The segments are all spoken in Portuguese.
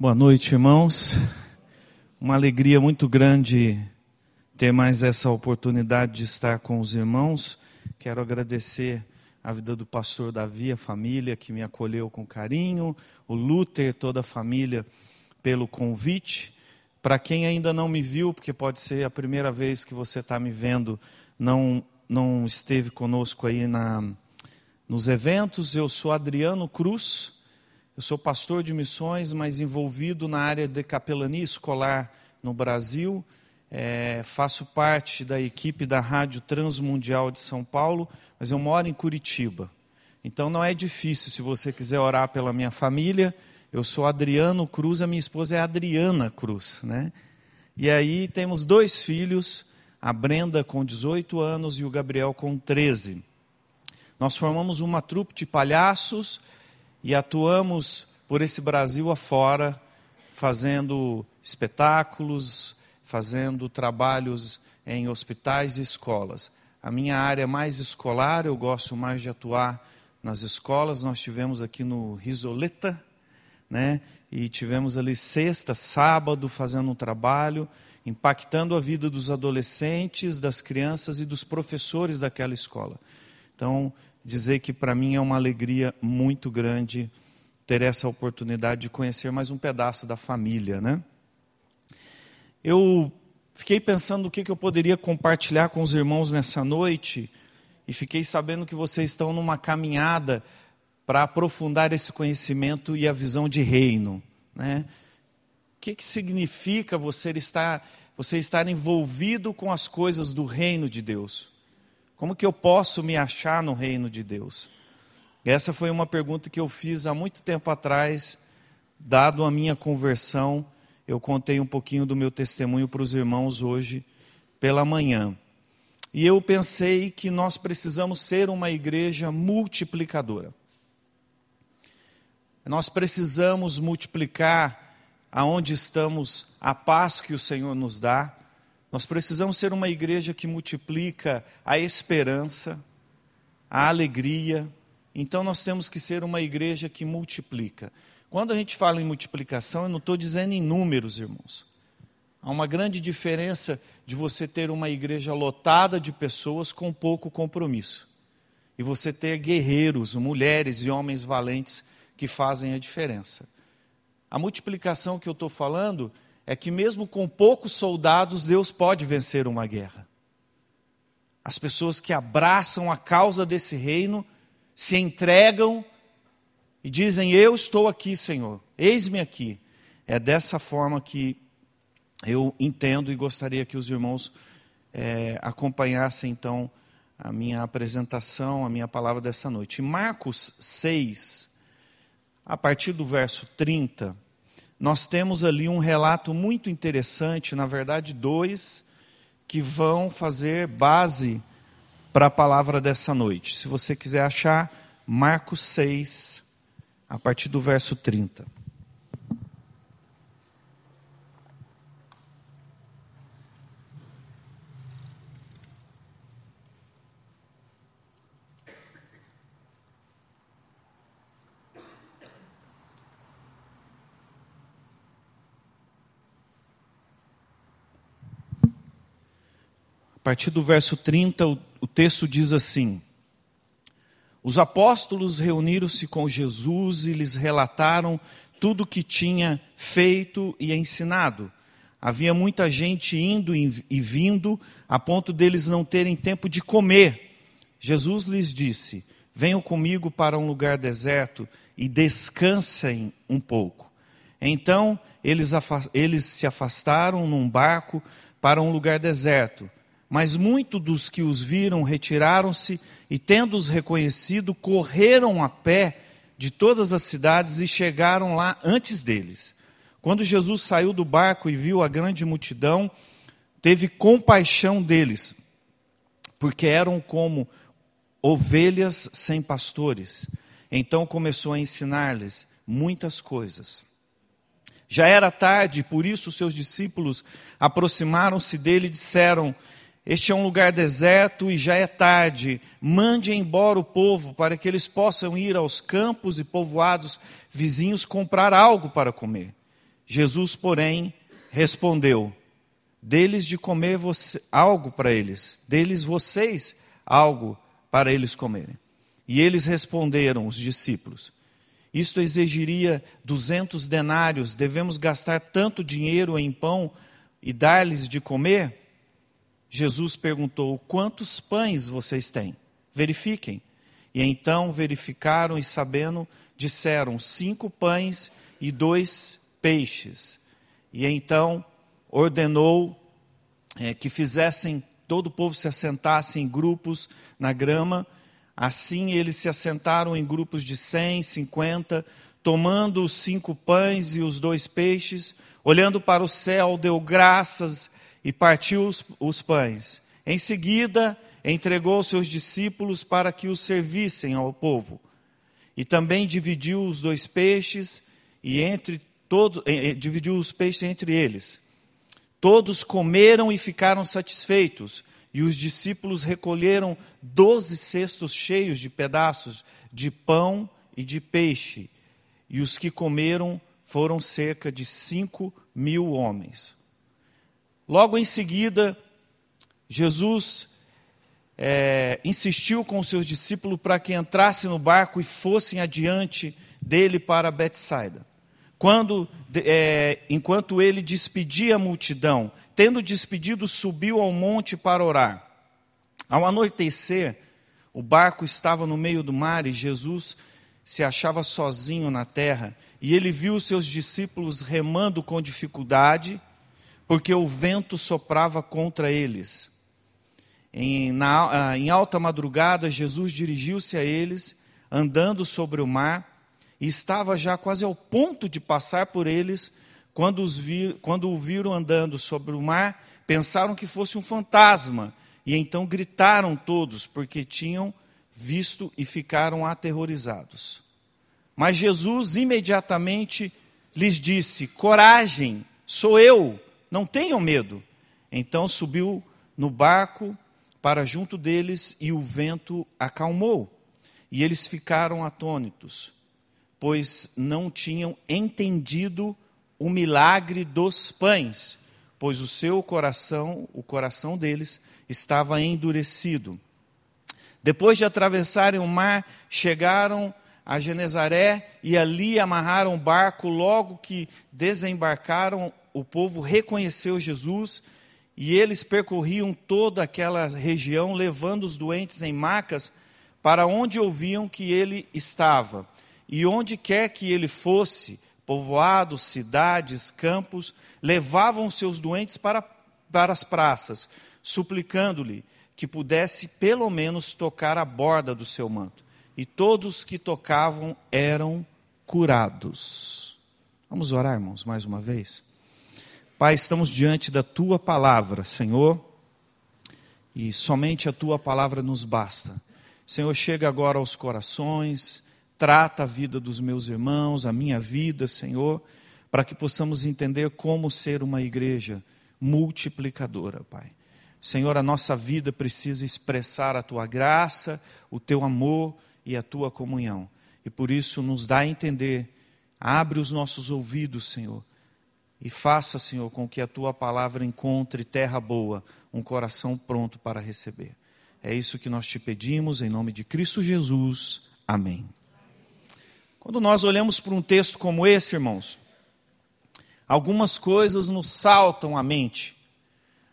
Boa noite, irmãos. Uma alegria muito grande ter mais essa oportunidade de estar com os irmãos. Quero agradecer a vida do pastor Davi, a família que me acolheu com carinho, o Luther, toda a família, pelo convite. Para quem ainda não me viu, porque pode ser a primeira vez que você está me vendo, não, não esteve conosco aí na, nos eventos, eu sou Adriano Cruz eu sou pastor de missões, mas envolvido na área de capelania escolar no Brasil. É, faço parte da equipe da Rádio Transmundial de São Paulo, mas eu moro em Curitiba. Então não é difícil se você quiser orar pela minha família. Eu sou Adriano Cruz, a minha esposa é Adriana Cruz, né? E aí temos dois filhos, a Brenda com 18 anos e o Gabriel com 13. Nós formamos uma trupe de palhaços e atuamos por esse Brasil afora, fazendo espetáculos, fazendo trabalhos em hospitais e escolas. A minha área é mais escolar, eu gosto mais de atuar nas escolas. Nós tivemos aqui no Risoleta, né? E tivemos ali sexta, sábado fazendo um trabalho, impactando a vida dos adolescentes, das crianças e dos professores daquela escola. Então, dizer que para mim é uma alegria muito grande ter essa oportunidade de conhecer mais um pedaço da família, né? Eu fiquei pensando o que, eu poderia compartilhar com os irmãos nessa noite e fiquei sabendo que vocês estão numa caminhada para aprofundar esse conhecimento e a visão de reino, né? O que, que significa você estar, você estar envolvido com as coisas do reino de Deus? Como que eu posso me achar no reino de Deus? Essa foi uma pergunta que eu fiz há muito tempo atrás, dado a minha conversão. Eu contei um pouquinho do meu testemunho para os irmãos hoje pela manhã. E eu pensei que nós precisamos ser uma igreja multiplicadora. Nós precisamos multiplicar aonde estamos a paz que o Senhor nos dá, nós precisamos ser uma igreja que multiplica a esperança, a alegria. Então nós temos que ser uma igreja que multiplica. Quando a gente fala em multiplicação, eu não estou dizendo em números, irmãos. Há uma grande diferença de você ter uma igreja lotada de pessoas com pouco compromisso. E você ter guerreiros, mulheres e homens valentes que fazem a diferença. A multiplicação que eu estou falando é que, mesmo com poucos soldados, Deus pode vencer uma guerra. As pessoas que abraçam a causa desse reino se entregam e dizem: Eu estou aqui, Senhor, eis-me aqui. É dessa forma que eu entendo e gostaria que os irmãos é, acompanhassem então a minha apresentação, a minha palavra dessa noite. Marcos 6, a partir do verso 30 nós temos ali um relato muito interessante, na verdade, dois, que vão fazer base para a palavra dessa noite. Se você quiser achar, Marcos 6, a partir do verso 30. Partir do verso 30, o, texto diz assim: Os apóstolos reuniram-se com Jesus e lhes relataram tudo o que tinha feito e ensinado. Havia muita gente indo e vindo, a ponto deles não terem tempo de comer. Jesus lhes disse: Venham comigo para um lugar deserto e descansem um pouco. Então eles se afastaram num barco para um lugar deserto. Mas muitos dos que os viram retiraram-se e, tendo-os reconhecido, correram a pé de todas as cidades e chegaram lá antes deles. Quando Jesus saiu do barco e viu a grande multidão, teve compaixão deles, porque eram como ovelhas sem pastores. Então começou a ensinar-lhes muitas coisas. Já era tarde, por isso seus discípulos aproximaram-se dele e disseram: este é um lugar deserto e já é tarde. Mande embora o povo para que eles possam ir aos campos e povoados vizinhos comprar algo para comer. Jesus, porém, respondeu: Deles de comer você, algo para eles, deles vocês algo para eles comerem. E eles responderam, os discípulos: Isto exigiria duzentos denários, devemos gastar tanto dinheiro em pão e dar-lhes de comer? Jesus perguntou: Quantos pães vocês têm? Verifiquem. E então verificaram e, sabendo, disseram: Cinco pães e dois peixes. E então ordenou é, que fizessem, todo o povo se assentasse em grupos na grama. Assim eles se assentaram em grupos de cem, cinquenta, tomando os cinco pães e os dois peixes, olhando para o céu, deu graças e partiu os, os pães. Em seguida, entregou seus discípulos para que os servissem ao povo. E também dividiu os dois peixes e entre todos dividiu os peixes entre eles. Todos comeram e ficaram satisfeitos, e os discípulos recolheram doze cestos cheios de pedaços de pão e de peixe, e os que comeram foram cerca de cinco mil homens. Logo em seguida, Jesus é, insistiu com seus discípulos para que entrassem no barco e fossem adiante dele para Betsaida. Quando, é, enquanto ele despedia a multidão, tendo despedido, subiu ao monte para orar. Ao anoitecer, o barco estava no meio do mar e Jesus se achava sozinho na terra. E ele viu seus discípulos remando com dificuldade, porque o vento soprava contra eles. Em, na, em alta madrugada, Jesus dirigiu-se a eles, andando sobre o mar e estava já quase ao ponto de passar por eles, quando, os vir, quando o viram andando sobre o mar, pensaram que fosse um fantasma, e então gritaram todos, porque tinham visto e ficaram aterrorizados. Mas Jesus imediatamente lhes disse: Coragem, sou eu, não tenham medo. Então subiu no barco para junto deles e o vento acalmou. E eles ficaram atônitos pois não tinham entendido o milagre dos pães, pois o seu coração, o coração deles, estava endurecido. Depois de atravessarem o mar, chegaram a Genezaré e ali amarraram o barco. Logo que desembarcaram, o povo reconheceu Jesus e eles percorriam toda aquela região, levando os doentes em macas para onde ouviam que ele estava. E onde quer que ele fosse, povoados, cidades, campos, levavam seus doentes para, para as praças, suplicando-lhe que pudesse pelo menos tocar a borda do seu manto. E todos que tocavam eram curados. Vamos orar, irmãos, mais uma vez? Pai, estamos diante da tua palavra, Senhor, e somente a tua palavra nos basta. Senhor, chega agora aos corações, trata a vida dos meus irmãos, a minha vida, Senhor, para que possamos entender como ser uma igreja multiplicadora, Pai. Senhor, a nossa vida precisa expressar a tua graça, o teu amor e a tua comunhão. E por isso nos dá a entender, abre os nossos ouvidos, Senhor, e faça, Senhor, com que a tua palavra encontre terra boa, um coração pronto para receber. É isso que nós te pedimos, em nome de Cristo Jesus. Amém. Quando nós olhamos para um texto como esse, irmãos, algumas coisas nos saltam à mente.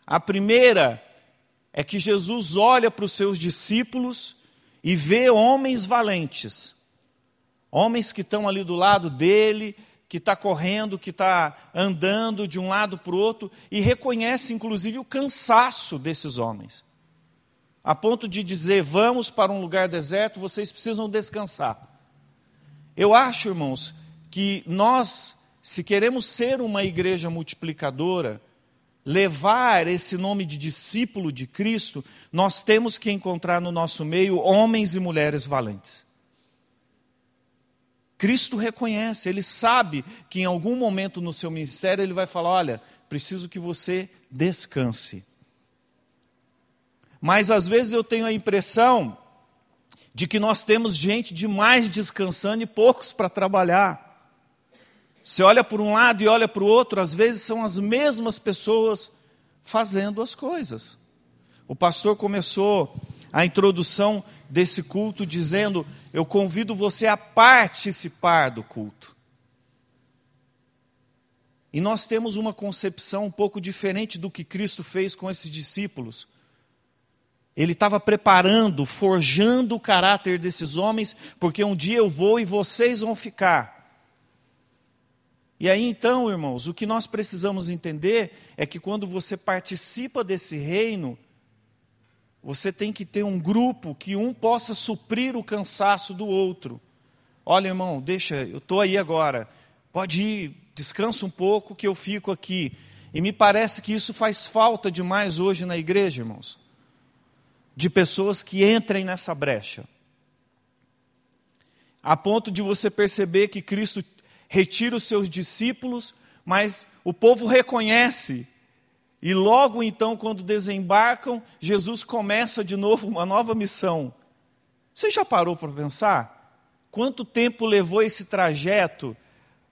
A primeira é que Jesus olha para os seus discípulos e vê homens valentes, homens que estão ali do lado dele, que está correndo, que está andando de um lado para o outro, e reconhece inclusive o cansaço desses homens, a ponto de dizer: Vamos para um lugar deserto, vocês precisam descansar. Eu acho, irmãos, que nós, se queremos ser uma igreja multiplicadora, levar esse nome de discípulo de Cristo, nós temos que encontrar no nosso meio homens e mulheres valentes. Cristo reconhece, ele sabe que em algum momento no seu ministério ele vai falar: olha, preciso que você descanse. Mas às vezes eu tenho a impressão de que nós temos gente demais descansando e poucos para trabalhar. Você olha por um lado e olha para o outro, às vezes são as mesmas pessoas fazendo as coisas. O pastor começou a introdução desse culto dizendo: Eu convido você a participar do culto. E nós temos uma concepção um pouco diferente do que Cristo fez com esses discípulos. Ele estava preparando, forjando o caráter desses homens, porque um dia eu vou e vocês vão ficar. E aí então, irmãos, o que nós precisamos entender é que quando você participa desse reino, você tem que ter um grupo que um possa suprir o cansaço do outro. Olha, irmão, deixa, eu estou aí agora. Pode ir, descansa um pouco que eu fico aqui. E me parece que isso faz falta demais hoje na igreja, irmãos. De pessoas que entrem nessa brecha. A ponto de você perceber que Cristo retira os seus discípulos, mas o povo reconhece e logo então, quando desembarcam, Jesus começa de novo uma nova missão. Você já parou para pensar? Quanto tempo levou esse trajeto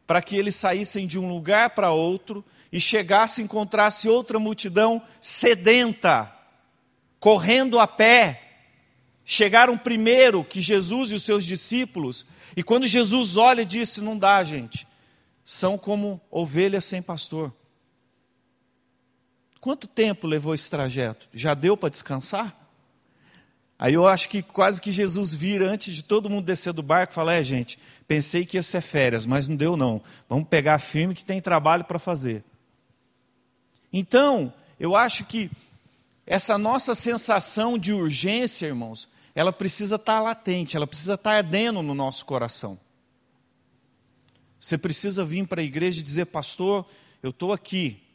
para que eles saíssem de um lugar para outro e chegassem e encontrassem outra multidão sedenta, correndo a pé? Chegaram primeiro que Jesus e os seus discípulos, e quando Jesus olha, disse: Não dá, gente, são como ovelhas sem pastor. Quanto tempo levou esse trajeto? Já deu para descansar? Aí eu acho que quase que Jesus vira antes de todo mundo descer do barco e fala: É, gente, pensei que ia ser férias, mas não deu não. Vamos pegar firme que tem trabalho para fazer. Então, eu acho que essa nossa sensação de urgência, irmãos, ela precisa estar tá latente, ela precisa estar tá ardendo no nosso coração. Você precisa vir para a igreja e dizer, pastor, eu estou aqui,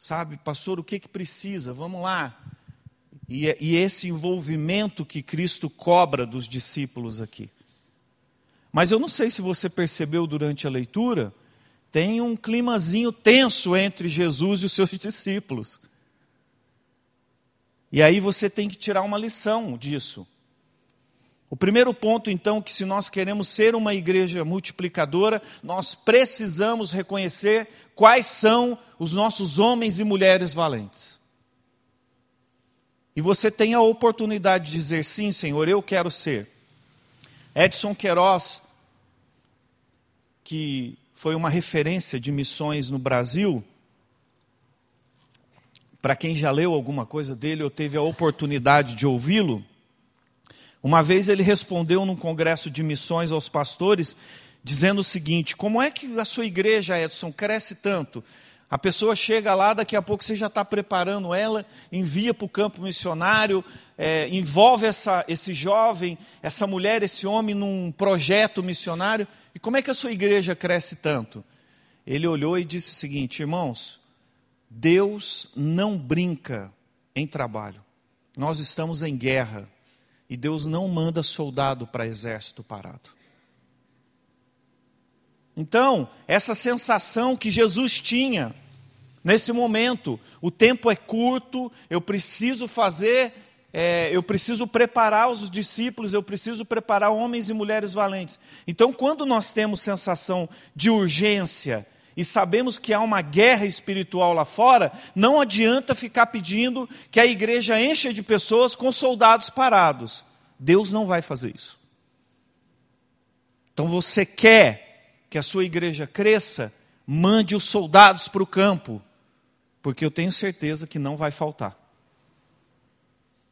Sabe, pastor, o que, que precisa? Vamos lá. E, e esse envolvimento que Cristo cobra dos discípulos aqui. Mas eu não sei se você percebeu durante a leitura, tem um climazinho tenso entre Jesus e os seus discípulos. E aí você tem que tirar uma lição disso. O primeiro ponto, então, que se nós queremos ser uma igreja multiplicadora, nós precisamos reconhecer quais são os nossos homens e mulheres valentes. E você tem a oportunidade de dizer: sim, Senhor, eu quero ser. Edson Queiroz, que foi uma referência de missões no Brasil, para quem já leu alguma coisa dele ou teve a oportunidade de ouvi-lo, uma vez ele respondeu num congresso de missões aos pastores, dizendo o seguinte: Como é que a sua igreja, Edson, cresce tanto? A pessoa chega lá, daqui a pouco você já está preparando ela, envia para o campo missionário, é, envolve essa, esse jovem, essa mulher, esse homem num projeto missionário. E como é que a sua igreja cresce tanto? Ele olhou e disse o seguinte: Irmãos, Deus não brinca em trabalho, nós estamos em guerra. E Deus não manda soldado para exército parado. Então, essa sensação que Jesus tinha nesse momento, o tempo é curto, eu preciso fazer, é, eu preciso preparar os discípulos, eu preciso preparar homens e mulheres valentes. Então, quando nós temos sensação de urgência e sabemos que há uma guerra espiritual lá fora, não adianta ficar pedindo que a igreja encha de pessoas com soldados parados. Deus não vai fazer isso. Então você quer que a sua igreja cresça, mande os soldados para o campo, porque eu tenho certeza que não vai faltar.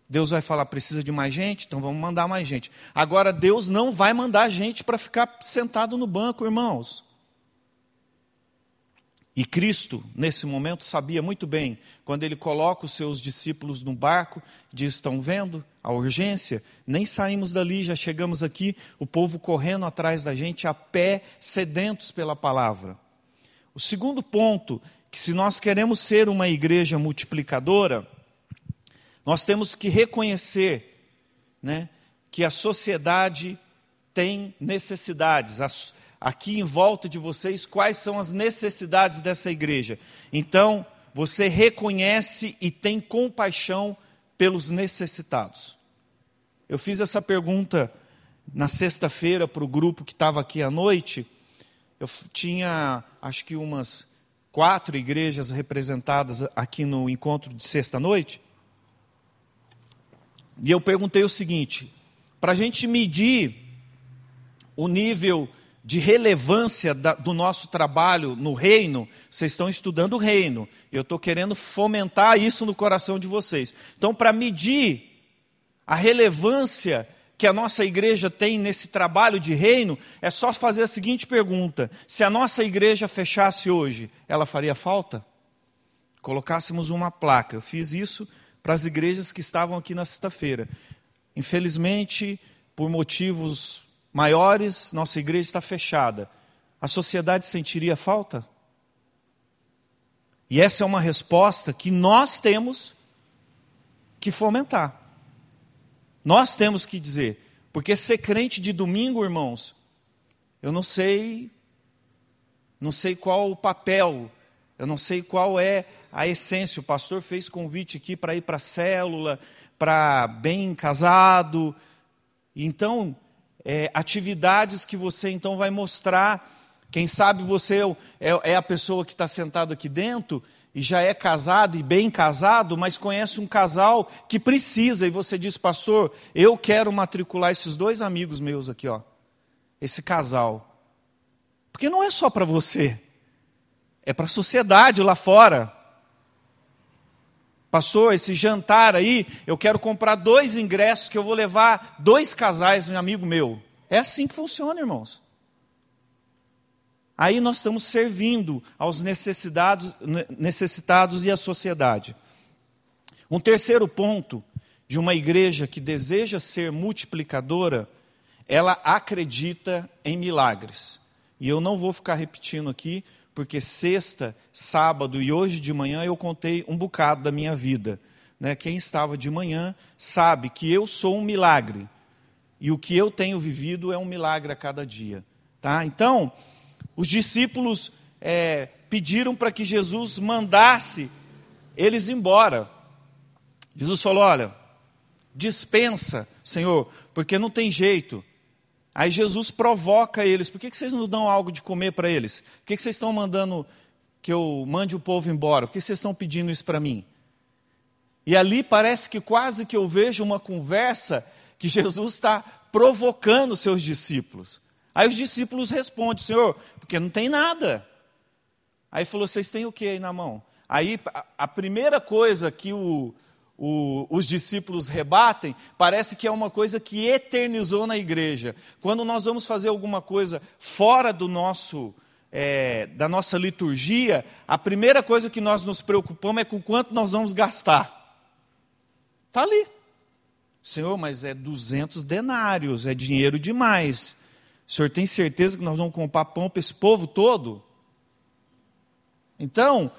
Deus vai falar, precisa de mais gente? Então vamos mandar mais gente. Agora, Deus não vai mandar gente para ficar sentado no banco, irmãos. E Cristo, nesse momento, sabia muito bem, quando ele coloca os seus discípulos no barco, diz: Estão vendo a urgência? Nem saímos dali, já chegamos aqui, o povo correndo atrás da gente, a pé, sedentos pela palavra. O segundo ponto, que se nós queremos ser uma igreja multiplicadora, nós temos que reconhecer né, que a sociedade tem necessidades. As, aqui em volta de vocês quais são as necessidades dessa igreja. Então, você reconhece e tem compaixão pelos necessitados. Eu fiz essa pergunta na sexta-feira para o grupo que estava aqui à noite, eu tinha, acho que umas quatro igrejas representadas aqui no encontro de sexta-noite. E eu perguntei o seguinte: para a gente medir o nível de relevância da, do nosso trabalho no reino, vocês estão estudando o reino. Eu estou querendo fomentar isso no coração de vocês. Então, para medir a relevância que a nossa igreja tem nesse trabalho de reino, é só fazer a seguinte pergunta: se a nossa igreja fechasse hoje, ela faria falta? Colocássemos uma placa. Eu fiz isso para as igrejas que estavam aqui na sexta-feira. Infelizmente, por motivos maiores, nossa igreja está fechada. A sociedade sentiria falta? E essa é uma resposta que nós temos que fomentar. Nós temos que dizer, porque ser crente de domingo, irmãos, eu não sei, não sei qual o papel, eu não sei qual é a essência. O pastor fez convite aqui para ir para a célula, para bem casado. Então, é, atividades que você então vai mostrar. Quem sabe você é, é a pessoa que está sentado aqui dentro e já é casado e bem casado, mas conhece um casal que precisa, e você diz, pastor, eu quero matricular esses dois amigos meus aqui, ó, esse casal. Porque não é só para você, é para a sociedade lá fora. Pastor, esse jantar aí, eu quero comprar dois ingressos que eu vou levar dois casais, um amigo meu. É assim que funciona, irmãos. Aí nós estamos servindo aos necessitados, necessitados e à sociedade. Um terceiro ponto de uma igreja que deseja ser multiplicadora, ela acredita em milagres. E eu não vou ficar repetindo aqui, porque sexta, sábado e hoje de manhã eu contei um bocado da minha vida. Né? Quem estava de manhã sabe que eu sou um milagre. E o que eu tenho vivido é um milagre a cada dia. Tá? Então, os discípulos é, pediram para que Jesus mandasse eles embora. Jesus falou: Olha, dispensa, Senhor, porque não tem jeito. Aí Jesus provoca eles: Por que vocês não dão algo de comer para eles? Por que vocês estão mandando que eu mande o povo embora? Por que vocês estão pedindo isso para mim? E ali parece que quase que eu vejo uma conversa que Jesus está provocando seus discípulos. Aí os discípulos respondem, Senhor, porque não tem nada. Aí falou, vocês têm o que aí na mão? Aí a primeira coisa que o, o, os discípulos rebatem parece que é uma coisa que eternizou na igreja. Quando nós vamos fazer alguma coisa fora do nosso é, da nossa liturgia, a primeira coisa que nós nos preocupamos é com quanto nós vamos gastar. Está ali. Senhor, mas é 200 denários, é dinheiro demais. O senhor tem certeza que nós vamos comprar pão para esse povo todo? Então,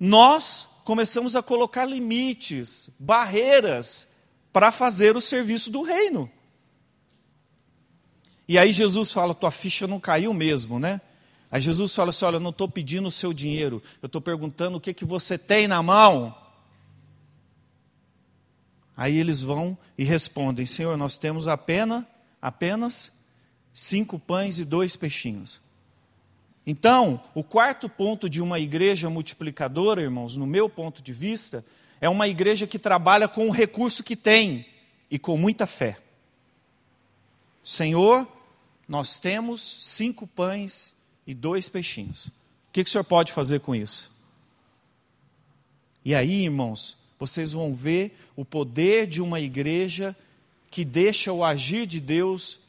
nós começamos a colocar limites, barreiras para fazer o serviço do reino. E aí Jesus fala: tua ficha não caiu mesmo, né? Aí Jesus fala assim: olha, eu não estou pedindo o seu dinheiro, eu estou perguntando o que, que você tem na mão. Aí eles vão e respondem: Senhor, nós temos apenas, apenas cinco pães e dois peixinhos. Então, o quarto ponto de uma igreja multiplicadora, irmãos, no meu ponto de vista, é uma igreja que trabalha com o recurso que tem e com muita fé. Senhor, nós temos cinco pães e dois peixinhos. O que, o senhor pode fazer com isso? E aí, irmãos, vocês vão ver o poder de uma igreja que deixa o agir de Deus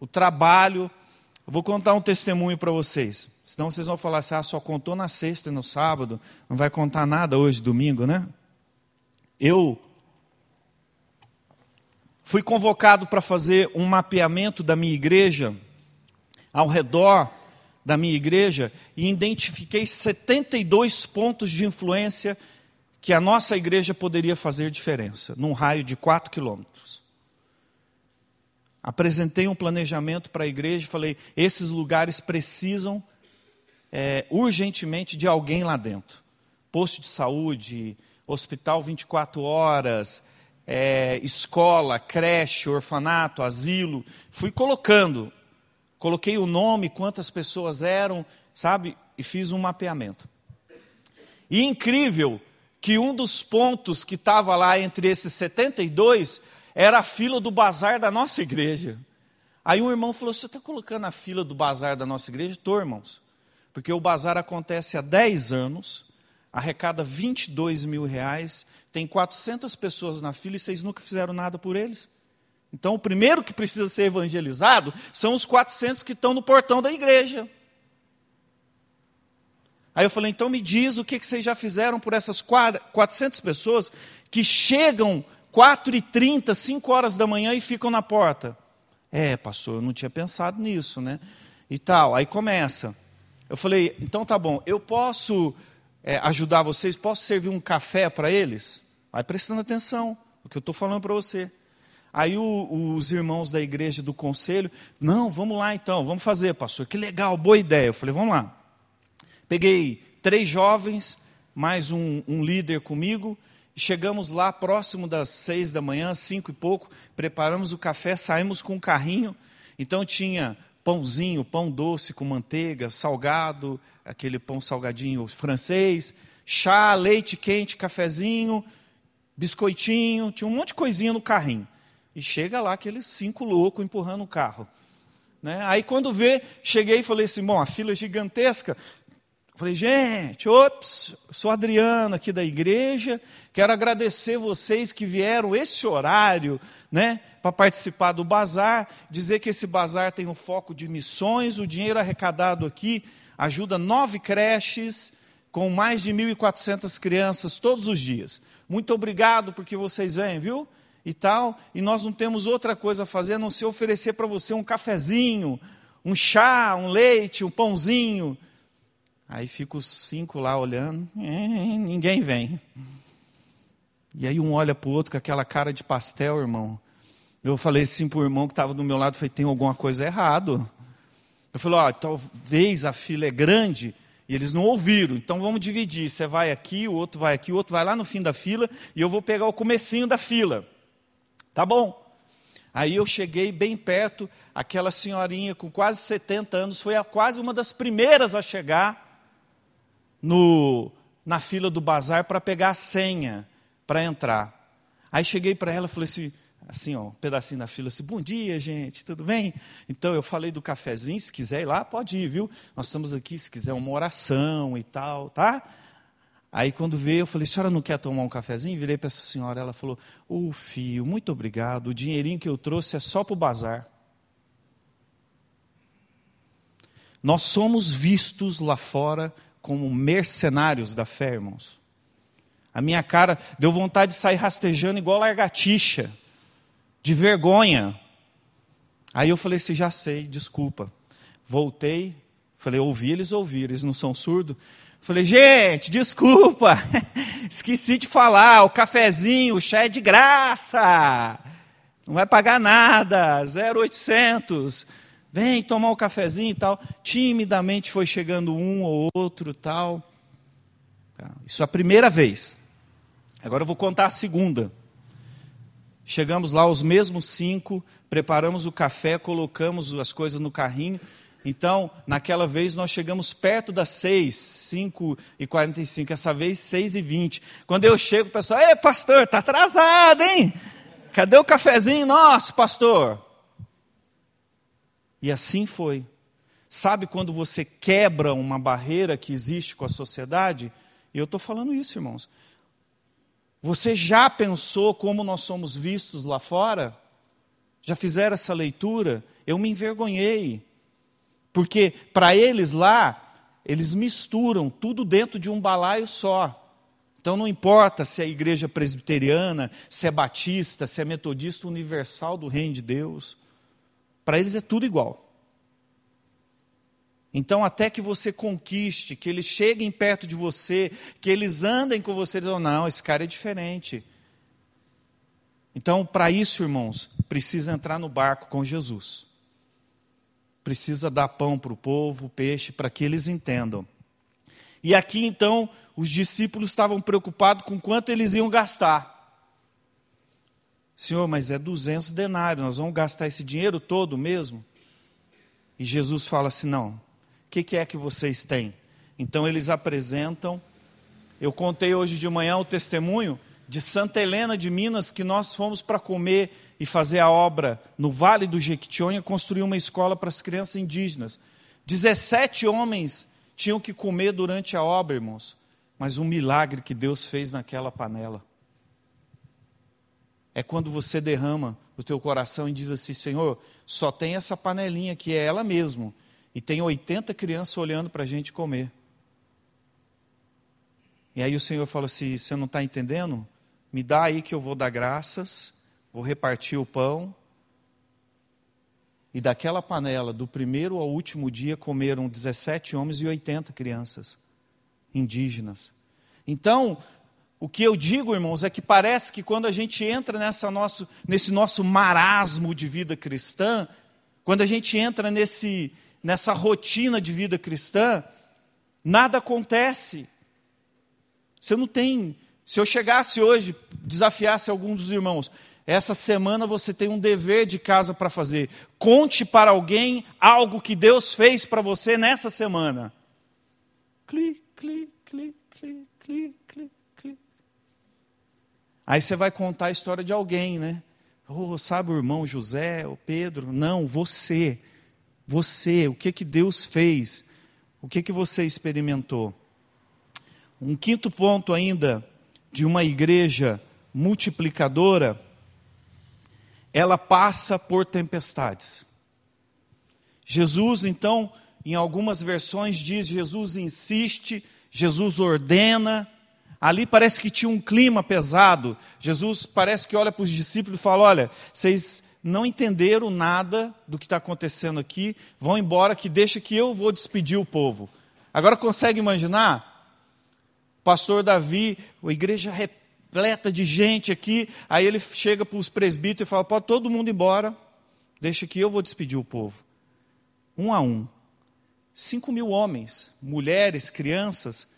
o trabalho. Eu vou contar um testemunho para vocês. Senão vocês vão falar assim: ah, só contou na sexta e no sábado, não vai contar nada hoje, domingo, né? Eu fui convocado para fazer um mapeamento da minha igreja, ao redor da minha igreja, e identifiquei 72 pontos de influência que a nossa igreja poderia fazer diferença, num raio de 4 quilômetros apresentei um planejamento para a igreja e falei: esses lugares precisam é, urgentemente de alguém lá dentro. Posto de saúde, hospital 24 horas, é, escola, creche, orfanato, asilo. Fui colocando coloquei o nome, quantas pessoas eram, sabe? E fiz um mapeamento. E incrível que um dos pontos que estava lá entre esses 72 era a fila do bazar da nossa igreja. Aí um irmão falou: Você está colocando a fila do bazar da nossa igreja? Estou, irmãos. Porque o bazar acontece há 10 anos, arrecada 22 mil reais, tem 400 pessoas na fila e vocês nunca fizeram nada por eles. Então, o primeiro que precisa ser evangelizado são os 400 que estão no portão da igreja. Aí eu falei, então me diz o que, vocês já fizeram por essas 400 pessoas que chegam 4h30, 5 horas da manhã e ficam na porta. É, pastor, eu não tinha pensado nisso, né? E tal. Aí começa. Eu falei, então tá bom, eu posso é, ajudar vocês, posso servir um café para eles? Vai prestando atenção, o que eu estou falando para você. Aí o, os irmãos da igreja do conselho, não, vamos lá então, vamos fazer, pastor, que legal, boa ideia. Eu falei, vamos lá. Peguei três jovens, mais um, um líder comigo, chegamos lá próximo das seis da manhã, cinco e pouco, preparamos o café, saímos com um carrinho, então tinha pãozinho, pão doce com manteiga, salgado, aquele pão salgadinho francês, chá, leite quente, cafezinho, biscoitinho, tinha um monte de coisinha no carrinho. E chega lá aqueles cinco loucos empurrando o carro. Né? Aí quando vê, cheguei e falei assim, bom, a fila é gigantesca. Falei, gente, ops, sou Adriano aqui da igreja, quero agradecer vocês que vieram esse horário, né, para participar do bazar, dizer que esse bazar tem um foco de missões, o dinheiro arrecadado aqui ajuda nove creches com mais de 1.400 crianças todos os dias. Muito obrigado porque vocês vêm, viu? e tal, e nós não temos outra coisa a fazer a não ser oferecer para você um cafezinho, um chá, um leite, um pãozinho. Aí fica os cinco lá olhando, é, ninguém vem. E aí um olha para o outro com aquela cara de pastel, irmão. Eu falei assim para o irmão que estava do meu lado, falei, tem alguma coisa errado. Eu falei, ó, oh, talvez a fila é grande e eles não ouviram, então vamos dividir. Você vai aqui, o outro vai aqui, o outro vai lá no fim da fila e eu vou pegar o comecinho da fila. Tá bom. Aí eu cheguei bem perto, aquela senhorinha com quase 70 anos, foi a, quase uma das primeiras a chegar no, na fila do bazar para pegar a senha para entrar. Aí cheguei para ela e falei assim, assim, ó, um pedacinho da fila, assim, bom dia, gente, tudo bem? Então eu falei do cafezinho, se quiser ir lá, pode ir, viu? Nós estamos aqui, se quiser uma oração e tal, tá? Aí quando veio, eu falei, senhora não quer tomar um cafezinho? Virei para essa senhora, ela falou, ô oh, filho, muito obrigado, o dinheirinho que eu trouxe é só para o bazar. Nós somos vistos lá fora como mercenários da fé, irmãos. A minha cara deu vontade de sair rastejando igual largatixa, de vergonha. Aí eu falei assim, já sei, desculpa. Voltei, falei, ouvi, eles ouviram, eles não são surdos. Falei, gente, desculpa, esqueci de falar, o cafezinho, o chá é de graça, não vai pagar nada, 0,800. Vem tomar o um cafezinho e tal. Timidamente foi chegando um ou outro tal. Tá, isso é a primeira vez. Agora eu vou contar a segunda. Chegamos lá, os mesmos cinco, preparamos o café, colocamos as coisas no carrinho então, naquela vez nós chegamos perto das 6, 5 e 45, essa vez 6 e 20. Quando eu chego, o pessoal, ei pastor, está atrasado, hein? Cadê o cafezinho nosso, pastor? E assim foi. Sabe quando você quebra uma barreira que existe com a sociedade? E eu estou falando isso, irmãos. Você já pensou como nós somos vistos lá fora? Já fizeram essa leitura? Eu me envergonhei porque para eles lá, eles misturam tudo dentro de um balaio só. Então não importa se é igreja presbiteriana, se é batista, se é metodista universal do reino de Deus. Para eles é tudo igual. Então, até que você conquiste, que eles cheguem perto de você, que eles andem com você, dizem, não, esse cara é diferente. Então, para isso, irmãos, precisa entrar no barco com Jesus precisa dar pão para o povo, peixe, para que eles entendam. E aqui então, os discípulos estavam preocupados com quanto eles iam gastar. Senhor, mas é 200 denários, nós vamos gastar esse dinheiro todo mesmo? E Jesus fala assim: não, o que, que é que vocês têm? Então eles apresentam. Eu contei hoje de manhã o testemunho de Santa Helena de Minas, que nós fomos para comer e fazer a obra no Vale do Jequitinhonha, construir uma escola para as crianças indígenas. 17 homens tinham que comer durante a obra, irmãos, mas um milagre que Deus fez naquela panela. É quando você derrama o teu coração e diz assim: Senhor, só tem essa panelinha que é ela mesmo, e tem 80 crianças olhando para a gente comer. E aí o Senhor fala assim: Você não está entendendo? Me dá aí que eu vou dar graças, vou repartir o pão. E daquela panela, do primeiro ao último dia, comeram 17 homens e 80 crianças indígenas. Então, o que eu digo, irmãos, é que parece que quando a gente entra nessa nosso, nesse nosso marasmo de vida cristã, quando a gente entra nesse, nessa rotina de vida cristã, nada acontece. Você não tem. Se eu chegasse hoje, desafiasse algum dos irmãos, essa semana você tem um dever de casa para fazer. Conte para alguém algo que Deus fez para você nessa semana. Cli, cli, cli, cli, cli, cli. Aí você vai contar a história de alguém, né? Oh, sabe o irmão José, o Pedro? Não, você. Você, o que que Deus fez? O que que você experimentou? Um quinto ponto ainda de uma igreja multiplicadora, ela passa por tempestades. Jesus, então, em algumas versões diz, Jesus insiste, Jesus ordena, Ali parece que tinha um clima pesado. Jesus parece que olha para os discípulos e fala: Olha, vocês não entenderam nada do que está acontecendo aqui, vão embora, que deixa que eu vou despedir o povo. Agora consegue imaginar? Pastor Davi, a igreja repleta de gente aqui, aí ele chega para os presbíteros e fala: Pode todo mundo embora, deixa que eu vou despedir o povo. Um a um. Cinco mil homens, mulheres, crianças,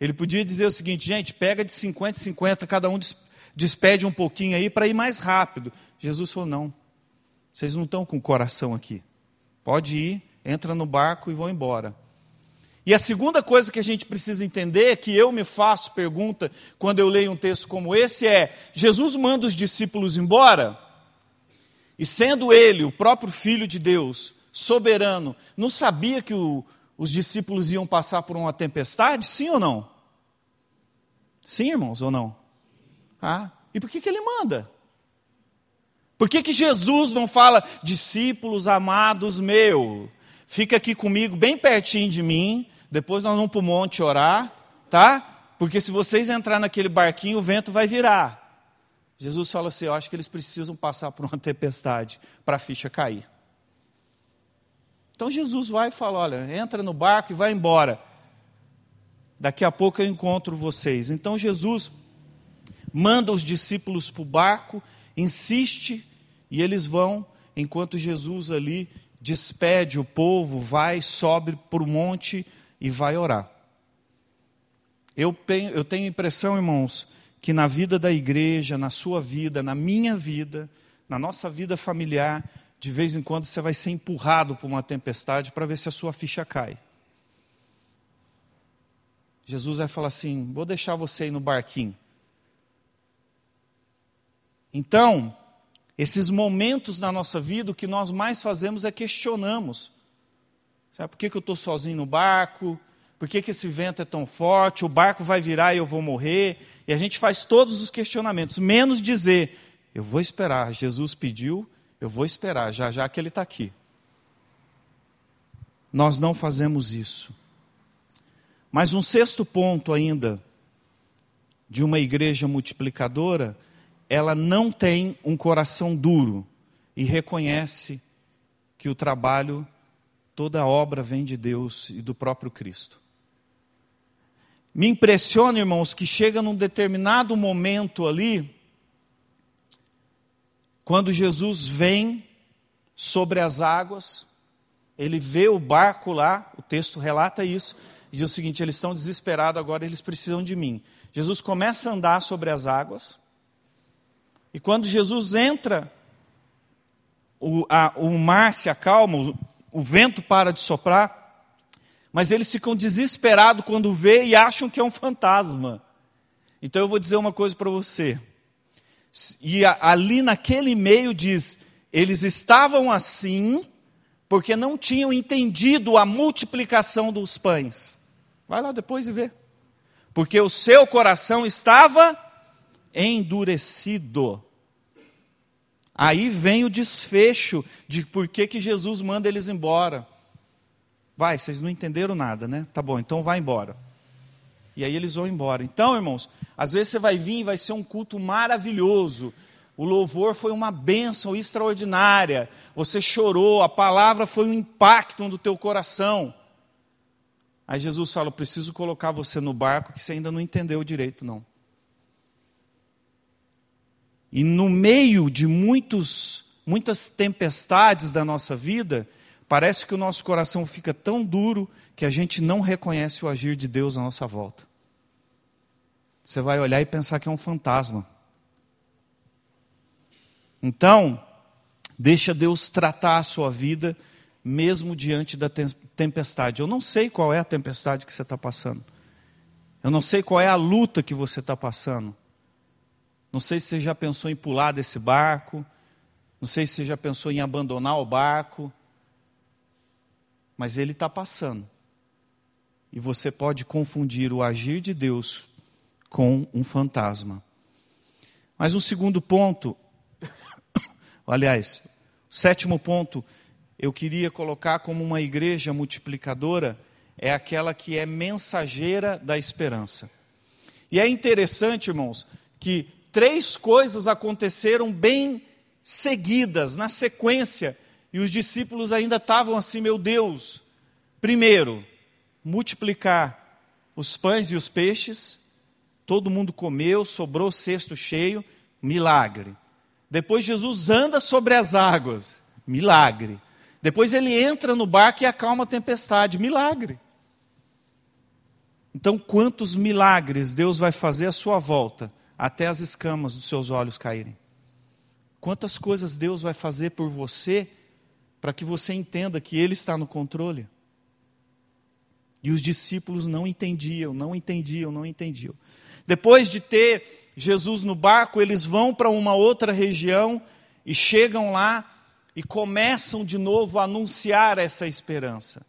ele podia dizer o seguinte, gente, pega de 50 em 50, cada um despede um pouquinho aí para ir mais rápido. Jesus falou: não, vocês não estão com o coração aqui. Pode ir, entra no barco e vão embora. E a segunda coisa que a gente precisa entender, que eu me faço pergunta quando eu leio um texto como esse, é: Jesus manda os discípulos embora, e sendo ele o próprio Filho de Deus, soberano, não sabia que o, os discípulos iam passar por uma tempestade? Sim ou não? Sim, irmãos, ou não? Ah, e por que, que ele manda? Por que, que Jesus não fala, discípulos amados meu, fica aqui comigo, bem pertinho de mim, depois nós vamos para o monte orar, tá? Porque se vocês entrar naquele barquinho, o vento vai virar. Jesus fala assim: eu acho que eles precisam passar por uma tempestade para a ficha cair. Então Jesus vai e fala: olha, entra no barco e vai embora. Daqui a pouco eu encontro vocês. Então Jesus manda os discípulos para o barco, insiste, e eles vão, enquanto Jesus ali despede o povo, vai, sobe para o monte e vai orar. Eu tenho, eu tenho impressão, irmãos, que na vida da igreja, na sua vida, na minha vida, na nossa vida familiar, de vez em quando você vai ser empurrado por uma tempestade para ver se a sua ficha cai. Jesus vai falar assim: vou deixar você aí no barquinho. Então, esses momentos na nossa vida, o que nós mais fazemos é questionamos. Sabe por que, que eu estou sozinho no barco? Por que, que esse vento é tão forte? O barco vai virar e eu vou morrer? E a gente faz todos os questionamentos, menos dizer: eu vou esperar. Jesus pediu, eu vou esperar, já já que ele está aqui. Nós não fazemos isso. Mas um sexto ponto ainda de uma igreja multiplicadora, ela não tem um coração duro e reconhece que o trabalho, toda a obra vem de Deus e do próprio Cristo. Me impressiona, irmãos, que chega num determinado momento ali, quando Jesus vem sobre as águas, ele vê o barco lá, o texto relata isso, e diz o seguinte: eles estão desesperados agora, eles precisam de mim. Jesus começa a andar sobre as águas, e quando Jesus entra, o, a, o mar se acalma, o vento para de soprar, mas eles ficam desesperados quando vê e acham que é um fantasma. Então eu vou dizer uma coisa para você. E ali naquele meio diz: eles estavam assim porque não tinham entendido a multiplicação dos pães. Vai lá depois e vê. Porque o seu coração estava endurecido. Aí vem o desfecho de por que, que Jesus manda eles embora. Vai, vocês não entenderam nada, né? Tá bom, então vai embora. E aí eles vão embora. Então, irmãos, às vezes você vai vir e vai ser um culto maravilhoso. O louvor foi uma bênção extraordinária. Você chorou, a palavra foi um impacto no teu coração. Aí Jesus fala: preciso colocar você no barco que você ainda não entendeu direito, não. E no meio de muitos, muitas tempestades da nossa vida, parece que o nosso coração fica tão duro que a gente não reconhece o agir de Deus à nossa volta. Você vai olhar e pensar que é um fantasma. Então, deixa Deus tratar a sua vida mesmo diante da tempestade. Eu não sei qual é a tempestade que você está passando. Eu não sei qual é a luta que você está passando. Não sei se você já pensou em pular desse barco. Não sei se você já pensou em abandonar o barco. Mas ele está passando. E você pode confundir o agir de Deus com um fantasma. Mas um segundo ponto, aliás, sétimo ponto eu queria colocar como uma igreja multiplicadora é aquela que é mensageira da esperança. E é interessante, irmãos, que três coisas aconteceram bem seguidas, na sequência, e os discípulos ainda estavam assim, meu Deus. Primeiro, multiplicar os pães e os peixes, todo mundo comeu, sobrou cesto cheio, milagre. Depois Jesus anda sobre as águas, milagre. Depois ele entra no barco e acalma a tempestade. Milagre. Então, quantos milagres Deus vai fazer à sua volta até as escamas dos seus olhos caírem? Quantas coisas Deus vai fazer por você para que você entenda que Ele está no controle? E os discípulos não entendiam, não entendiam, não entendiam. Depois de ter Jesus no barco, eles vão para uma outra região e chegam lá e começam de novo a anunciar essa esperança.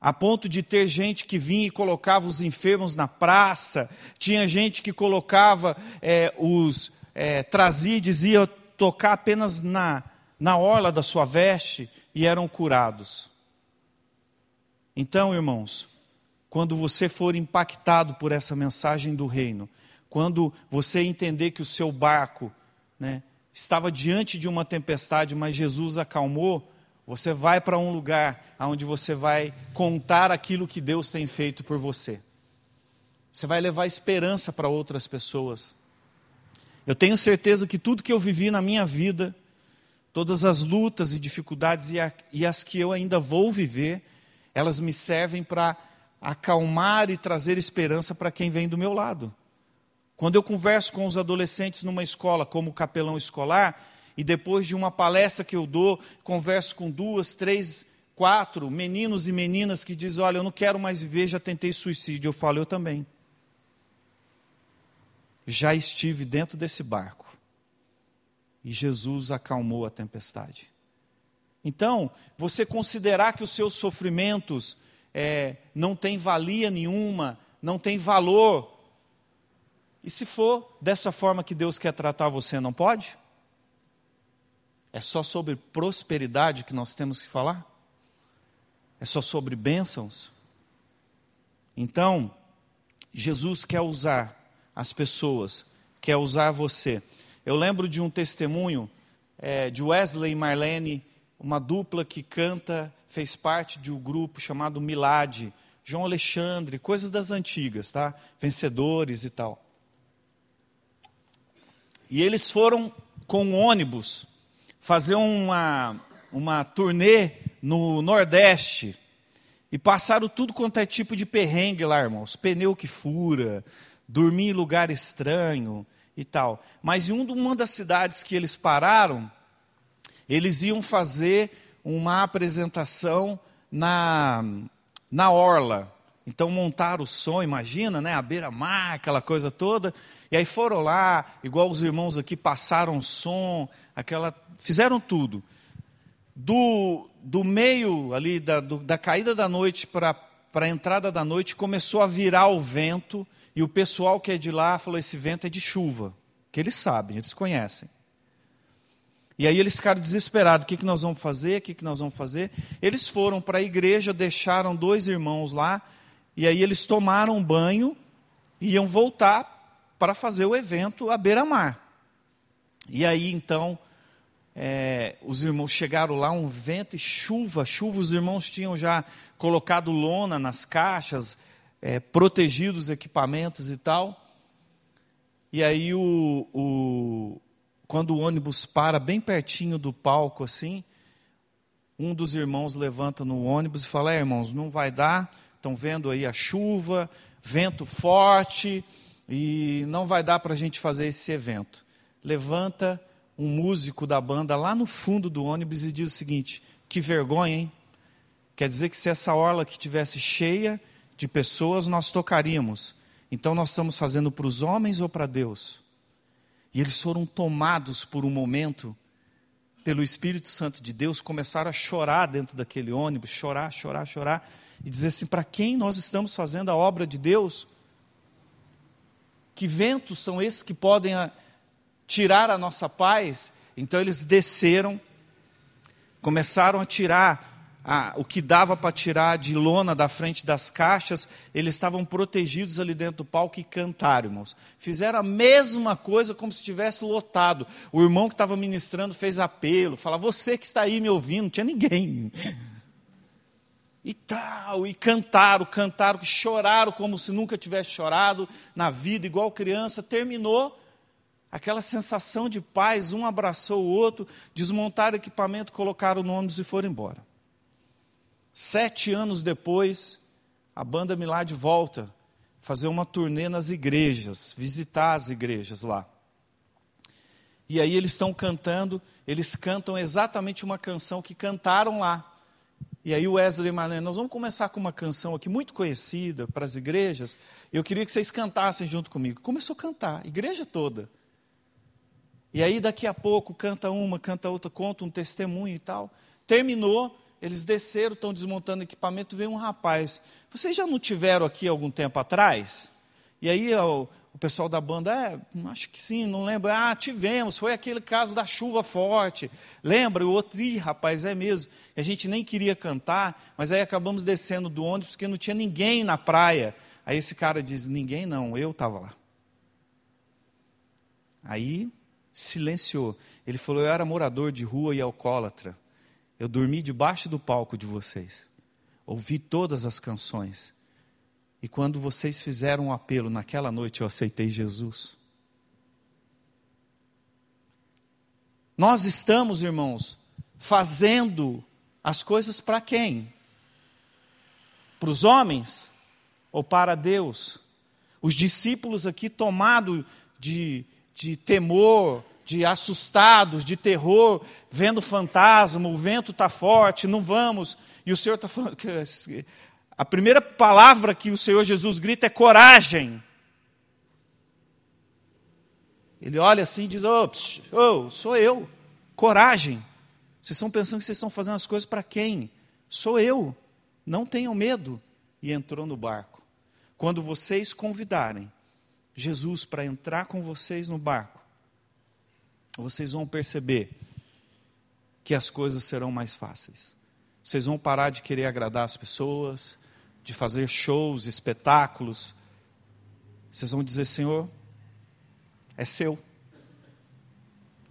A ponto de ter gente que vinha e colocava os enfermos na praça, tinha gente que colocava é, os. É, trazia e dizia tocar apenas na, na orla da sua veste e eram curados. Então, irmãos, quando você for impactado por essa mensagem do reino, quando você entender que o seu barco né, estava diante de uma tempestade, mas Jesus acalmou, você vai para um lugar onde você vai contar aquilo que Deus tem feito por você. Você vai levar esperança para outras pessoas. Eu tenho certeza que tudo que eu vivi na minha vida, todas as lutas e dificuldades e, as que eu ainda vou viver, elas me servem para acalmar e trazer esperança para quem vem do meu lado. Quando eu converso com os adolescentes numa escola, como capelão escolar, e depois de uma palestra que eu dou, converso com duas, três, quatro meninos e meninas que dizem: Olha, eu não quero mais viver, já tentei suicídio. Eu falo: Eu também. Já estive dentro desse barco. E Jesus acalmou a tempestade. Então, você considerar que os seus sofrimentos é, não têm valia nenhuma, não têm valor e se for dessa forma que Deus quer tratar você, não pode? É só sobre prosperidade que nós temos que falar? É só sobre bênçãos? Então, Jesus quer usar as pessoas, quer usar você. Eu lembro de um testemunho é, de Wesley e Marlene, uma dupla que canta, fez parte de um grupo chamado Milad, João Alexandre, coisas das antigas, tá? Vencedores e tal. E eles foram com um ônibus fazer uma, uma turnê no Nordeste. E passaram tudo quanto é tipo de perrengue lá, irmãos. Pneu que fura, dormir em lugar estranho e tal. Mas em uma das cidades que eles pararam, eles iam fazer uma apresentação na, na orla. Então montaram o som, imagina, né? A beira-mar, aquela coisa toda. E aí foram lá, igual os irmãos aqui, passaram som, aquela. Fizeram tudo. Do, do meio ali, da, do, da caída da noite para a entrada da noite, começou a virar o vento, e o pessoal que é de lá falou: esse vento é de chuva. Que eles sabem, eles conhecem. E aí eles ficaram desesperados: o que, que nós vamos fazer? O que, que nós vamos fazer? Eles foram para a igreja, deixaram dois irmãos lá, e aí eles tomaram banho e iam voltar para fazer o evento à beira-mar. E aí então, é, os irmãos chegaram lá, um vento e chuva, chuva, os irmãos tinham já colocado lona nas caixas, é, protegido os equipamentos e tal. E aí, o, o, quando o ônibus para bem pertinho do palco, assim, um dos irmãos levanta no ônibus e fala: é, irmãos, não vai dar Estão vendo aí a chuva, vento forte, e não vai dar para a gente fazer esse evento. Levanta um músico da banda lá no fundo do ônibus e diz o seguinte: que vergonha, hein? Quer dizer que se essa orla que tivesse cheia de pessoas, nós tocaríamos. Então nós estamos fazendo para os homens ou para Deus? E eles foram tomados por um momento pelo Espírito Santo de Deus, começaram a chorar dentro daquele ônibus, chorar, chorar, chorar e dizer assim: para quem nós estamos fazendo a obra de Deus? Que ventos são esses que podem ah, tirar a nossa paz? Então eles desceram, começaram a tirar a, o que dava para tirar de lona da frente das caixas, eles estavam protegidos ali dentro do palco e cantaram, irmãos. Fizeram a mesma coisa como se estivesse lotado. O irmão que estava ministrando fez apelo, fala: Você que está aí me ouvindo, não tinha ninguém e tal, e cantaram, cantaram, choraram como se nunca tivesse chorado na vida, igual criança. Terminou aquela sensação de paz, um abraçou o outro, desmontaram o equipamento, colocaram no ônibus e foram embora. Sete anos depois, a banda Milad volta fazer uma turnê nas igrejas, visitar as igrejas lá. E aí eles estão cantando, eles cantam exatamente uma canção que cantaram lá. E aí o Wesley Mané, nós vamos começar com uma canção aqui muito conhecida para as igrejas. Eu queria que vocês cantassem junto comigo. Começou a cantar, igreja toda. E aí daqui a pouco canta uma, canta outra, conta um testemunho e tal. Terminou, eles desceram, estão desmontando equipamento, veio um rapaz. Vocês já não tiveram aqui algum tempo atrás? E aí o, o pessoal da banda, é, acho que sim, não lembro. Ah, tivemos, foi aquele caso da chuva forte. Lembra? O outro, ih, rapaz, é mesmo. A gente nem queria cantar, mas aí acabamos descendo do ônibus porque não tinha ninguém na praia. Aí esse cara diz: Ninguém não, eu estava lá. Aí silenciou. Ele falou: Eu era morador de rua e alcoólatra. Eu dormi debaixo do palco de vocês. Ouvi todas as canções. E quando vocês fizeram um apelo naquela noite, eu aceitei Jesus. Nós estamos, irmãos, fazendo as coisas para quem? Para os homens ou para Deus? Os discípulos aqui, tomados de, de temor, de assustados, de terror, vendo fantasma, o vento está forte, não vamos. E o Senhor está falando que a primeira palavra que o Senhor Jesus grita é coragem. Ele olha assim e diz: oh, oh, sou eu, coragem. Vocês estão pensando que vocês estão fazendo as coisas para quem? Sou eu, não tenham medo. E entrou no barco. Quando vocês convidarem Jesus para entrar com vocês no barco, vocês vão perceber que as coisas serão mais fáceis. Vocês vão parar de querer agradar as pessoas, de fazer shows, espetáculos, vocês vão dizer: Senhor, é seu.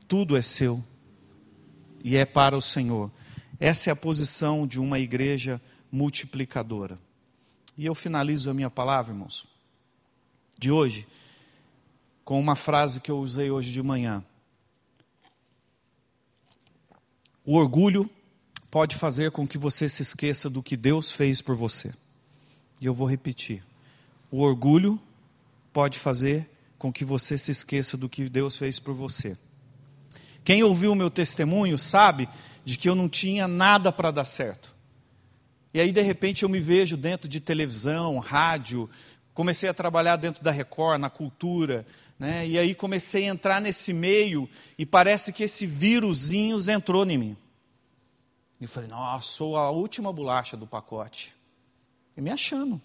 Tudo é seu. E é para o Senhor. Essa é a posição de uma igreja multiplicadora. E eu finalizo a minha palavra, irmãos, de hoje, com uma frase que eu usei hoje de manhã. O orgulho pode fazer com que você se esqueça do que Deus fez por você. E eu vou repetir. O orgulho pode fazer com que você se esqueça do que Deus fez por você. Quem ouviu o meu testemunho sabe de que eu não tinha nada para dar certo. E aí, de repente, eu me vejo dentro de televisão, rádio, comecei a trabalhar dentro da Record, na cultura, né? e aí comecei a entrar nesse meio e parece que esse vírusinho entrou em mim. E eu falei, nossa, sou a última bolacha do pacote. E me achando.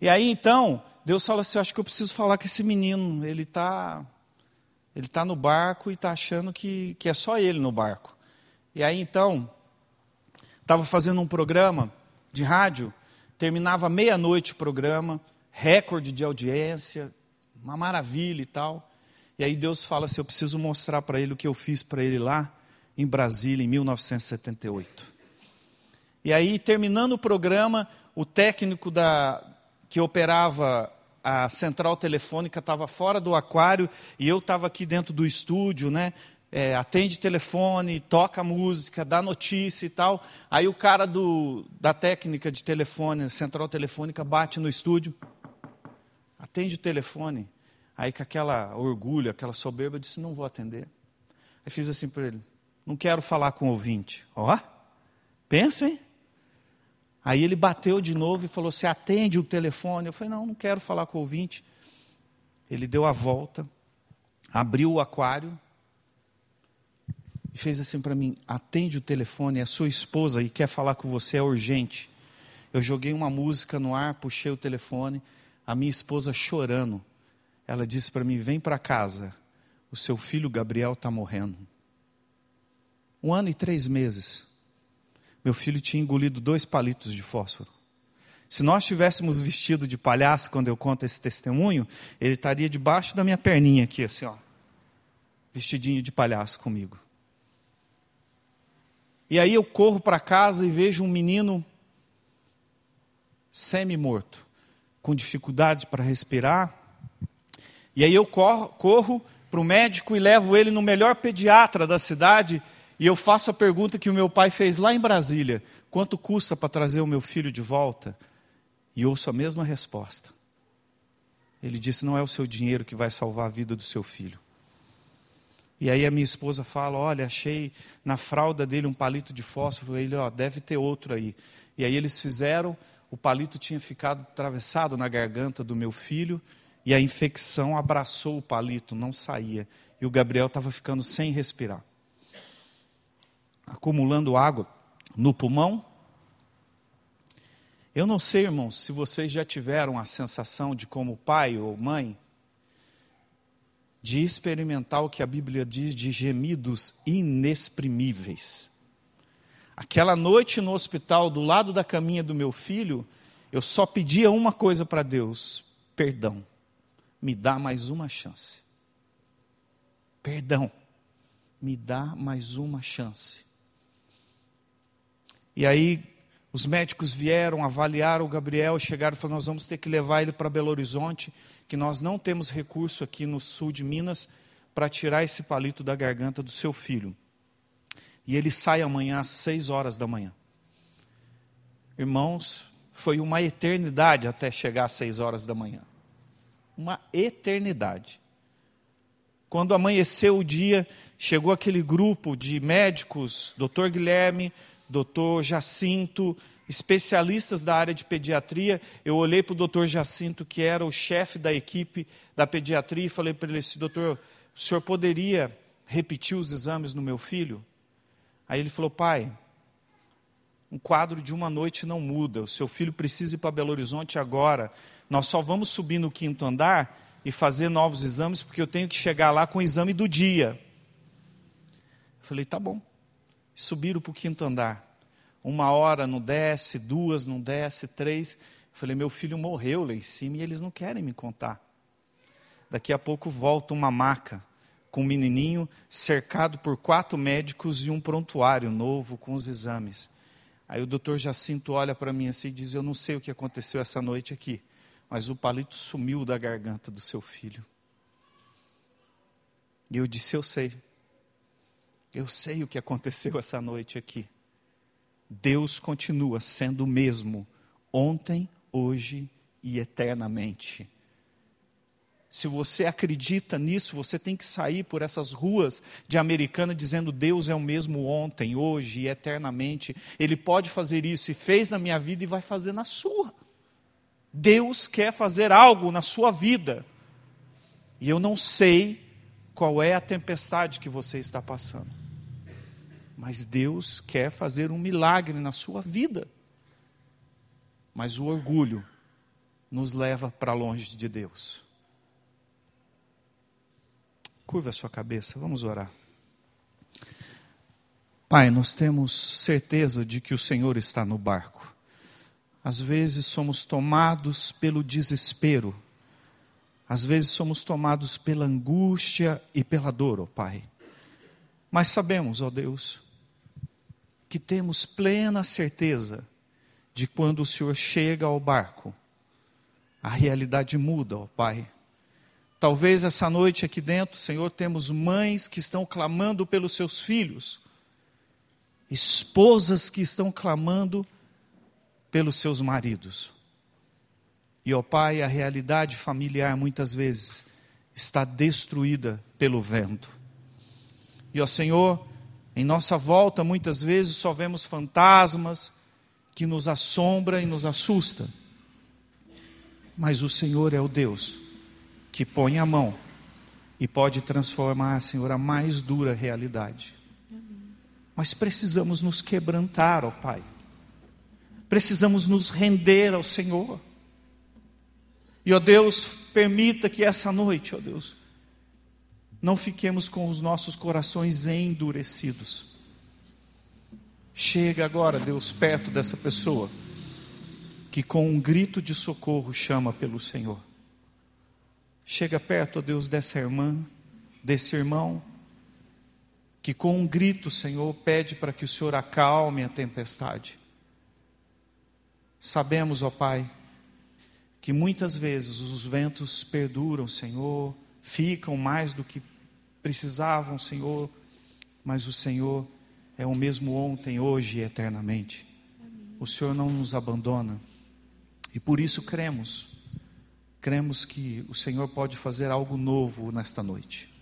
E aí então, Deus fala assim: acho que eu preciso falar com esse menino. Ele está ele tá no barco e está achando que, que é só ele no barco. E aí então, estava fazendo um programa de rádio, terminava meia-noite o programa, recorde de audiência, uma maravilha e tal. E aí Deus fala assim: eu preciso mostrar para ele o que eu fiz para ele lá em Brasília em 1978. E aí, terminando o programa, o técnico da, que operava a central telefônica estava fora do aquário e eu estava aqui dentro do estúdio, né? É, atende telefone, toca música, dá notícia e tal. Aí o cara do, da técnica de telefone, central telefônica, bate no estúdio, atende o telefone. Aí com aquela orgulho, aquela soberba, eu disse, não vou atender. Aí fiz assim para ele, não quero falar com o ouvinte. Ó, oh, pensem. Aí ele bateu de novo e falou: Você atende o telefone? Eu falei: Não, não quero falar com o ouvinte. Ele deu a volta, abriu o aquário e fez assim para mim: Atende o telefone, é sua esposa e quer falar com você, é urgente. Eu joguei uma música no ar, puxei o telefone, a minha esposa chorando. Ela disse para mim: Vem para casa, o seu filho Gabriel está morrendo. Um ano e três meses meu filho tinha engolido dois palitos de fósforo. Se nós tivéssemos vestido de palhaço quando eu conto esse testemunho, ele estaria debaixo da minha perninha aqui, assim, ó, vestidinho de palhaço comigo. E aí eu corro para casa e vejo um menino semi-morto, com dificuldade para respirar. E aí eu corro, corro para o médico e levo ele no melhor pediatra da cidade e eu faço a pergunta que o meu pai fez lá em Brasília: quanto custa para trazer o meu filho de volta? E ouço a mesma resposta. Ele disse: não é o seu dinheiro que vai salvar a vida do seu filho. E aí a minha esposa fala: olha, achei na fralda dele um palito de fósforo. Ele, ó, deve ter outro aí. E aí eles fizeram, o palito tinha ficado atravessado na garganta do meu filho e a infecção abraçou o palito, não saía. E o Gabriel estava ficando sem respirar acumulando água no pulmão. Eu não sei, irmãos, se vocês já tiveram a sensação de, como pai ou mãe, de experimentar o que a Bíblia diz de gemidos inexprimíveis. Aquela noite no hospital, do lado da caminha do meu filho, eu só pedia uma coisa para Deus: perdão, me dá mais uma chance. Perdão, me dá mais uma chance. E aí os médicos vieram, avaliaram o Gabriel, chegaram e falaram: nós vamos ter que levar ele para Belo Horizonte, que nós não temos recurso aqui no sul de Minas para tirar esse palito da garganta do seu filho. E ele sai amanhã às seis horas da manhã. Irmãos, foi uma eternidade até chegar às seis horas da manhã. Uma eternidade. Quando amanheceu o dia, chegou aquele grupo de médicos, doutor Guilherme, doutor Jacinto, especialistas da área de pediatria. Eu olhei para o doutor Jacinto, que era o chefe da equipe da pediatria, e falei para ele assim: doutor, o senhor poderia repetir os exames no meu filho? Aí ele falou: pai, um quadro de uma noite não muda, o seu filho precisa ir para Belo Horizonte agora. Nós só vamos subir no quinto andar e fazer novos exames, porque eu tenho que chegar lá com o exame do dia. Eu falei: tá bom subiram para o quinto andar. Uma hora não desce, duas não desce, três. Eu falei, meu filho morreu lá em cima e eles não querem me contar. Daqui a pouco volta uma maca com um menininho cercado por quatro médicos e um prontuário novo com os exames. Aí o doutor Jacinto olha para mim assim e diz: Eu não sei o que aconteceu essa noite aqui, mas o palito sumiu da garganta do seu filho. E eu disse: Eu sei. Eu sei o que aconteceu essa noite aqui. Deus continua sendo o mesmo, ontem, hoje e eternamente. Se você acredita nisso, você tem que sair por essas ruas de Americana dizendo: Deus é o mesmo ontem, hoje e eternamente. Ele pode fazer isso e fez na minha vida e vai fazer na sua. Deus quer fazer algo na sua vida. E eu não sei qual é a tempestade que você está passando. Mas Deus quer fazer um milagre na sua vida. Mas o orgulho nos leva para longe de Deus. Curva a sua cabeça, vamos orar. Pai, nós temos certeza de que o Senhor está no barco. Às vezes somos tomados pelo desespero, às vezes somos tomados pela angústia e pela dor, ó oh Pai. Mas sabemos, ó oh Deus, que temos plena certeza de quando o Senhor chega ao barco, a realidade muda, ó oh Pai. Talvez essa noite aqui dentro, Senhor, temos mães que estão clamando pelos seus filhos, esposas que estão clamando pelos seus maridos. E, ó Pai, a realidade familiar muitas vezes está destruída pelo vento. E, ó Senhor, em nossa volta muitas vezes só vemos fantasmas que nos assombra e nos assusta. Mas o Senhor é o Deus que põe a mão e pode transformar, Senhor, a mais dura realidade. Mas precisamos nos quebrantar, ó Pai. Precisamos nos render ao Senhor. E, ó Deus, permita que essa noite, ó Deus, não fiquemos com os nossos corações endurecidos. Chega agora, Deus, perto dessa pessoa que com um grito de socorro chama pelo Senhor. Chega perto, ó Deus, dessa irmã, desse irmão, que com um grito, Senhor, pede para que o Senhor acalme a tempestade. Sabemos, ó Pai, que muitas vezes os ventos perduram, Senhor, ficam mais do que precisavam, Senhor, mas o Senhor é o mesmo ontem, hoje e eternamente. O Senhor não nos abandona e por isso cremos Cremos que o Senhor pode fazer algo novo nesta noite.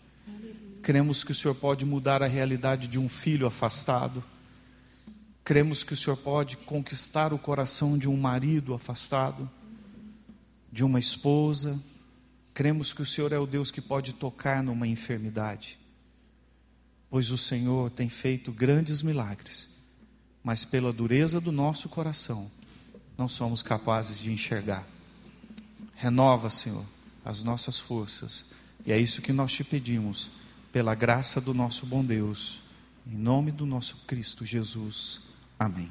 Cremos que o Senhor pode mudar a realidade de um filho afastado. Cremos que o Senhor pode conquistar o coração de um marido afastado, de uma esposa. Cremos que o Senhor é o Deus que pode tocar numa enfermidade. Pois o Senhor tem feito grandes milagres, mas pela dureza do nosso coração, não somos capazes de enxergar. Renova, Senhor, as nossas forças. E é isso que nós te pedimos, pela graça do nosso bom Deus. Em nome do nosso Cristo Jesus. Amém.